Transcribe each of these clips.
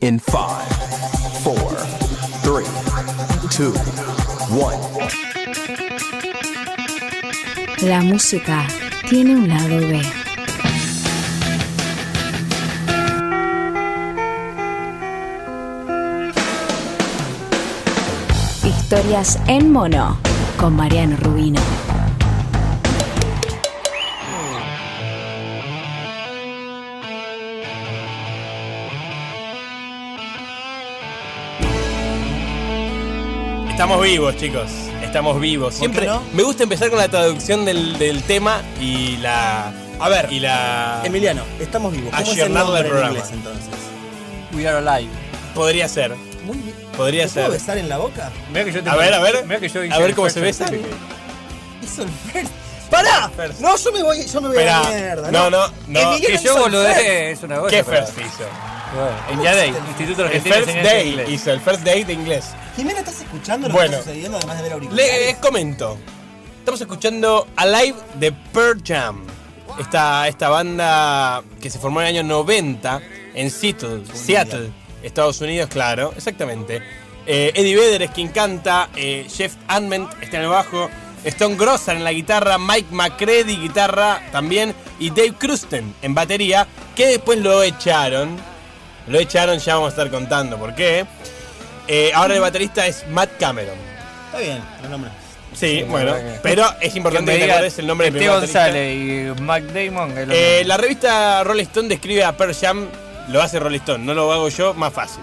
In five, four, three, two, one. La música tiene un lado B. Historias en mono con Mariano Rubino. Estamos vivos, chicos. Estamos vivos. ¿Por Siempre qué no? me gusta empezar con la traducción del, del tema y la. A ver, Y la. Emiliano, estamos vivos. ¿Cómo es el nombre al en programa. inglés entonces? We are alive. Podría ser. Muy bien. Podría ¿Te puedo ser. besar en la boca? Mira que yo A ver, a ver. Mira que yo A ver el cómo first se besa. Hizo el first. ¡Pará! First. No, yo me voy, yo me voy a la mierda. No, no, no. Emiliano Que hizo yo el boludee first. es una cosa. ¿Qué pero- first hizo? Bueno, en ¿Cómo Yadei, hiciste el- Instituto El Argentino de first day Inglés. hizo, el first day de inglés. Jimena, ¿estás escuchando lo Bueno. que está sucediendo además de ver auriculares? Les comento. Estamos escuchando Alive de Pearl Jam. Esta, esta banda que se formó en el año 90 en Seattle, Seattle, Estados Unidos, claro, exactamente. Eh, Eddie Vedder es quien canta, eh, Jeff Ament está en el bajo, Stone Grosser en la guitarra, Mike McCready guitarra también y Dave Crusten en batería, que después lo echaron. Lo echaron, ya vamos a estar contando por qué. Eh, ahora el baterista es Matt Cameron. Está bien, el nombre. Sí, Sí, bueno, que- pero es importante que te acuerdes el nombre del primer. González y Mac Damon. Eh, la revista Rolling Stone describe a Pearl Jam, lo hace Rolling Stone, no lo hago yo, más fácil.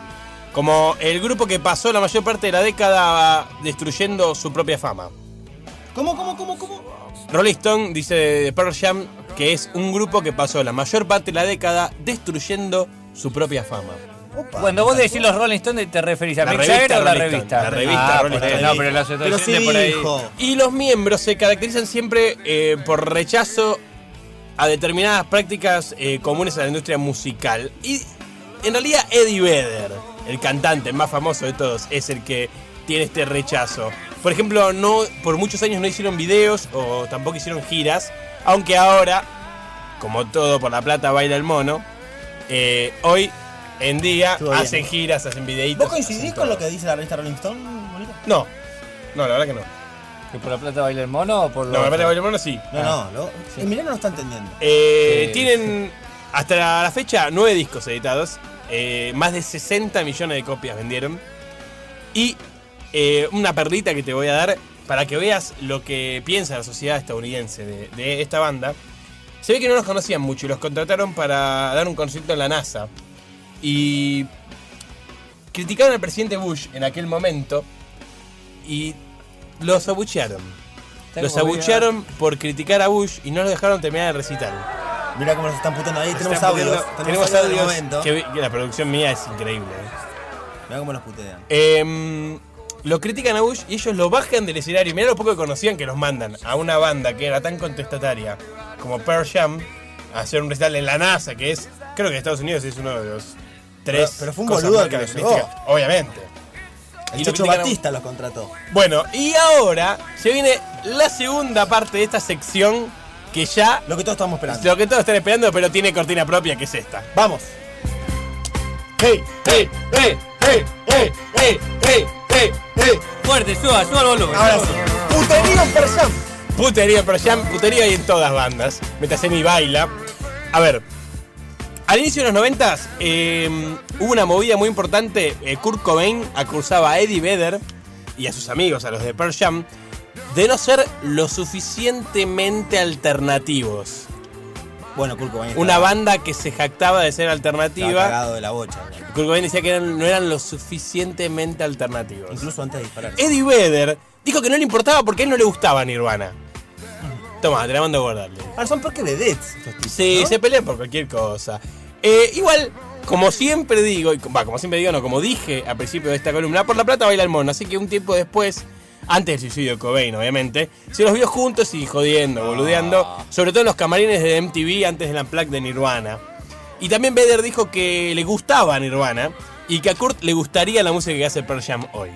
Como el grupo que pasó la mayor parte de la década destruyendo su propia fama. ¿Cómo, cómo, cómo, cómo? Rolling Stone dice de Pearl Jam que es un grupo que pasó la mayor parte de la década destruyendo su propia fama. Opa, Cuando vos decís los Rolling Stones, ¿te referís a La Mick revista Jagger o la revista? la revista Ah, Rolling. No, pero la asociación sí de por ahí. dijo. Y los miembros se caracterizan siempre eh, por rechazo a determinadas prácticas eh, comunes a la industria musical. Y en realidad Eddie Vedder, el cantante más famoso de todos, es el que tiene este rechazo. Por ejemplo, no, por muchos años no hicieron videos o tampoco hicieron giras, aunque ahora, como todo por la plata baila el mono, eh, hoy en día Estuvo bien. hacen giras, hacen videitos. ¿Vos coincidís con todo. lo que dice la revista Rolling Stone, bonito? No, no, la verdad que no. ¿Que por la plata baila el mono o por No, lo la plata baila el mono sí. No, no, lo, Emiliano no está entendiendo. Eh, Sí. Tienen hasta la, la fecha nueve discos editados, eh, más de 60 millones de copias vendieron. Y eh, una perlita que te voy a dar para que veas lo que piensa la sociedad estadounidense de, de esta banda. Se ve que no los conocían mucho y los contrataron para dar un concierto en la NASA. Y criticaron al presidente Bush en aquel momento y los abuchearon. Los abuchearon por criticar a Bush y no los dejaron terminar el recital. Mirá cómo nos están putando ahí. Tenemos Están audios. Tenemos, tenemos audios. audios del momento. que, que la producción mía es increíble. ¿eh? Mirá cómo nos putean. Em, lo critican a Bush y ellos lo bajan del escenario. Mirá lo poco que conocían que los mandan a una banda que era tan contestataria como Pearl Jam a hacer un recital en la NASA, que es, creo que Estados Unidos es uno de los tres. Pero- pero fue un cosas boludo el que lo características. Obviamente. El Y lo a- Batista los contrató. Bueno, y ahora se viene la segunda parte de esta sección que ya Lo que todos estamos esperando. lo que todos están esperando, pero tiene cortina propia, que es esta. Vamos. ¡Hey! ¡Hey! ¡Hey! ¡Hey! ¡Hey! ¡Hey! ¡Hey! ¡Hey! ¡Hey! Fuerte, suba, suba el volumen. Ahora sí. Puterío en pero ya putería hay en todas bandas. Metaceni baila. A ver. Al inicio de los noventas eh, hubo una movida muy importante. Eh, Kurt Cobain acusaba a Eddie Vedder y a sus amigos, a los de Pearl Jam, de no ser lo suficientemente alternativos. Bueno, Kurt Cobain Una estaba- banda que se jactaba de ser estaba alternativa. cagado de la bocha. Kurt Cobain decía que eran- no eran lo suficientemente alternativos. Incluso antes de disparar. Eddie Vedder dijo que no le importaba porque a él no le gustaba Nirvana. Toma, te la mando a guardarle. Ahora son porque vedettes estos tipos. Sí, ¿no? se pelean por cualquier cosa. Eh, igual, como siempre digo, y- va, como siempre digo, no, como dije al principio de esta columna, por la plata baila el mono. Así que un tiempo después, antes del suicidio de Cobain, obviamente, se los vio juntos y jodiendo, boludeando, sobre todo en los camarines de MTV antes del Unplugged de Nirvana. Y también Vedder dijo que le gustaba Nirvana y que a Kurt le gustaría la música que hace Pearl Jam hoy.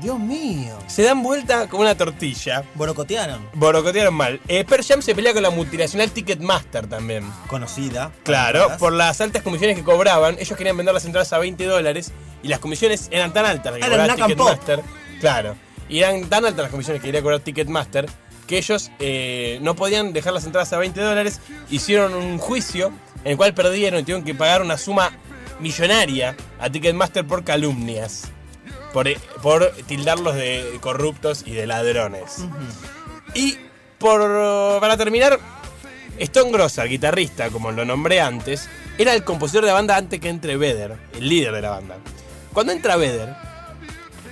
Dios mío. Se dan vuelta como una tortilla. Borocotearon. Borocotearon mal. Eh, Pearl Jam se pelea con la multinacional Ticketmaster también. Conocida. Claro, por las altas comisiones que cobraban. Ellos querían vender las entradas a 20 dólares y las comisiones eran tan altas que cobraba. Ticketmaster. Claro. Y eran tan altas las comisiones que quería cobrar Ticketmaster que ellos eh, no podían dejar las entradas a 20 dólares. Hicieron un juicio en el cual perdieron y tuvieron que pagar una suma millonaria a Ticketmaster por calumnias. Por, por tildarlos de corruptos y de ladrones. Y por, para terminar, Stone Grossar, guitarrista, como lo nombré antes, era el compositor de la banda antes que entre Vedder, el líder de la banda. Cuando entra Vedder,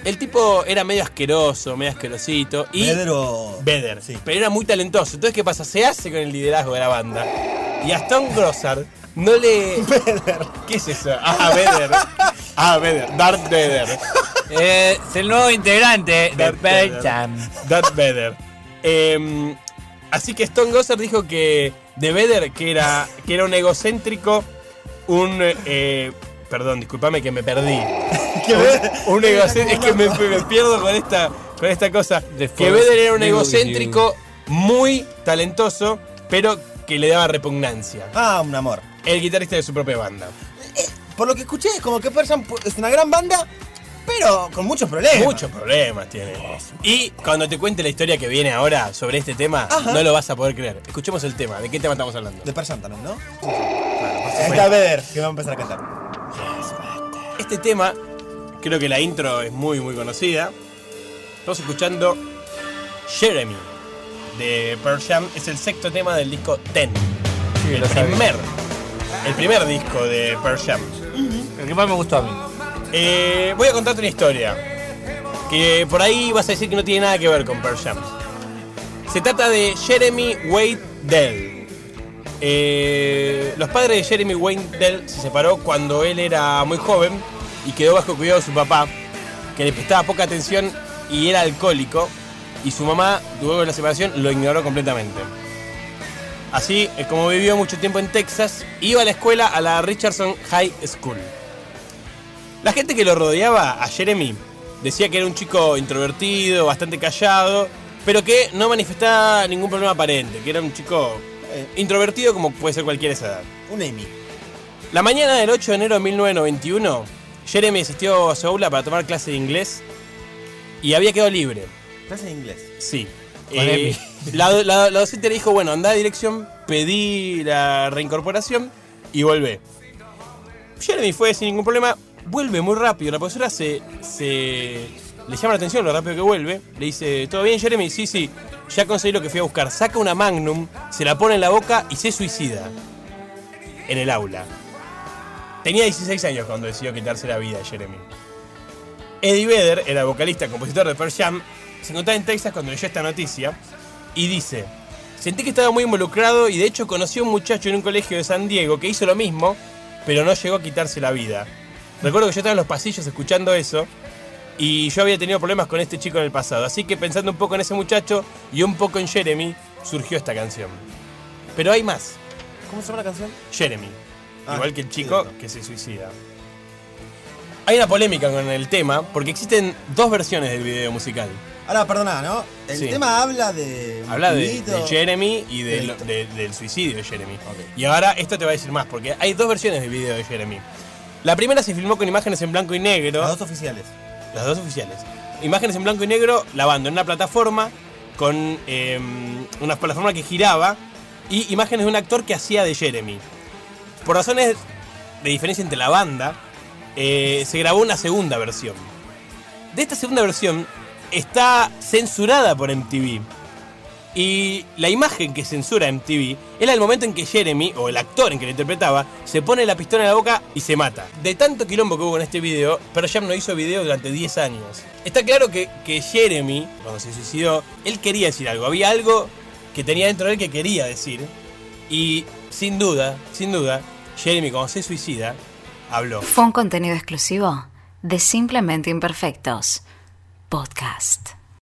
el tipo era medio asqueroso, medio asquerosito. Y Pedro. Vedder, Sí. pero era muy talentoso. Entonces, ¿qué pasa? Se hace con el liderazgo de la banda. Y a Stone Grossar no le. ¿Qué es eso? Ah, Vedder. Ah, Vedder. Darth Vedder. Eh, es el nuevo integrante de. Jam. Darth Vader. Eh, así que Stone Gossard dijo que de Vader, que era, que era un egocéntrico, un... eh, perdón, discúlpame que me perdí. un, un egocéntrico, es que me, me pierdo con esta, con esta cosa. Que Vader era un egocéntrico muy talentoso, pero que le daba repugnancia. Ah, un amor. El guitarrista de su propia banda. Por lo que escuché, es como que Pearl Jam es una gran banda, pero con muchos problemas. Muchos problemas tiene. Y cuando te cuente la historia que viene ahora sobre este tema, Ajá. no lo vas a poder creer. Escuchemos el tema. ¿De qué tema estamos hablando? De Pearl Jam también, ¿no? Ahí está Vedder, que va a empezar a cantar. Este tema, creo que la intro es muy, muy conocida. Estamos escuchando Jeremy de Pearl Jam. Es el sexto tema del disco Ten. Sí, el lo primer. El primer disco de Pearl Jam. El que más me gustó a mí. Eh, voy a contarte una historia. Que por ahí vas a decir que no tiene nada que ver con Pearl Jam. Se trata de Jeremy Wade Dell. Eh, los padres de Jeremy Wade Dell se separó cuando él era muy joven y quedó bajo cuidado de su papá, que le prestaba poca atención y era alcohólico. Y su mamá, luego de la separación, lo ignoró completamente. Así es como vivió mucho tiempo en Texas, iba a la escuela a la Richardson High School. La gente que lo rodeaba a Jeremy decía que era un chico introvertido, bastante callado, pero que no manifestaba ningún problema aparente, que era un chico eh, introvertido como puede ser cualquiera de esa edad. Un Amy. La mañana del 8 de enero de 1991, Jeremy asistió a su aula para tomar clase de inglés y había quedado libre. Clase de inglés. Sí. Con Eh, la, la- la docente le dijo, bueno, anda a dirección, pedí la reincorporación y vuelve. Jeremy fue sin ningún problema, vuelve muy rápido. La profesora se, se le llama la atención lo rápido que vuelve. Le dice, ¿todo bien, Jeremy? Sí, sí, ya conseguí lo que fui a buscar. Saca una Magnum, se la pone en la boca y se suicida. En el aula. Tenía 16 años cuando decidió quitarse la vida Jeremy. Eddie Vedder, era vocalista, compositor de Pearl Jam, se encontraba en Texas cuando leyó esta noticia y dice: Sentí que estaba muy involucrado y de hecho conocí a un muchacho en un colegio de San Diego que hizo lo mismo, pero no llegó a quitarse la vida. Recuerdo que yo estaba en los pasillos escuchando eso y yo había tenido problemas con este chico en el pasado, así que pensando un poco en ese muchacho y un poco en Jeremy, surgió esta canción. Pero hay más, ¿Cómo se llama la canción? Jeremy, Ah, igual que el chico que se suicida. Hay una polémica con el tema porque existen dos versiones del video musical. Ahora, perdona, ¿no? El Sí. tema habla de. Habla de, Jeremy y de de- del suicidio de Jeremy. Y ahora esto te va a decir más, porque hay dos versiones del video de Jeremy. La primera se filmó con imágenes en blanco y negro, Las dos oficiales. las dos oficiales. Imágenes en blanco y negro, lavando en una plataforma, con eh, una plataforma que giraba, y imágenes de un actor que hacía de Jeremy. Por razones de diferencia entre la banda, eh, se grabó una segunda versión. De esta segunda versión está censurada por MTV. Y la imagen que censura MTV era el momento en que Jeremy, o el actor en que lo interpretaba, se pone la pistola en la boca y se mata. De tanto quilombo que hubo con este video, Pearl Jam no hizo video durante 10 años. Está claro que, que Jeremy, cuando se suicidó, él quería decir algo. Había algo que tenía dentro de él que quería decir. Y sin duda, sin duda, Jeremy cuando se suicida, habló. Fue un contenido exclusivo de Simplemente Imperfectos. Podcast.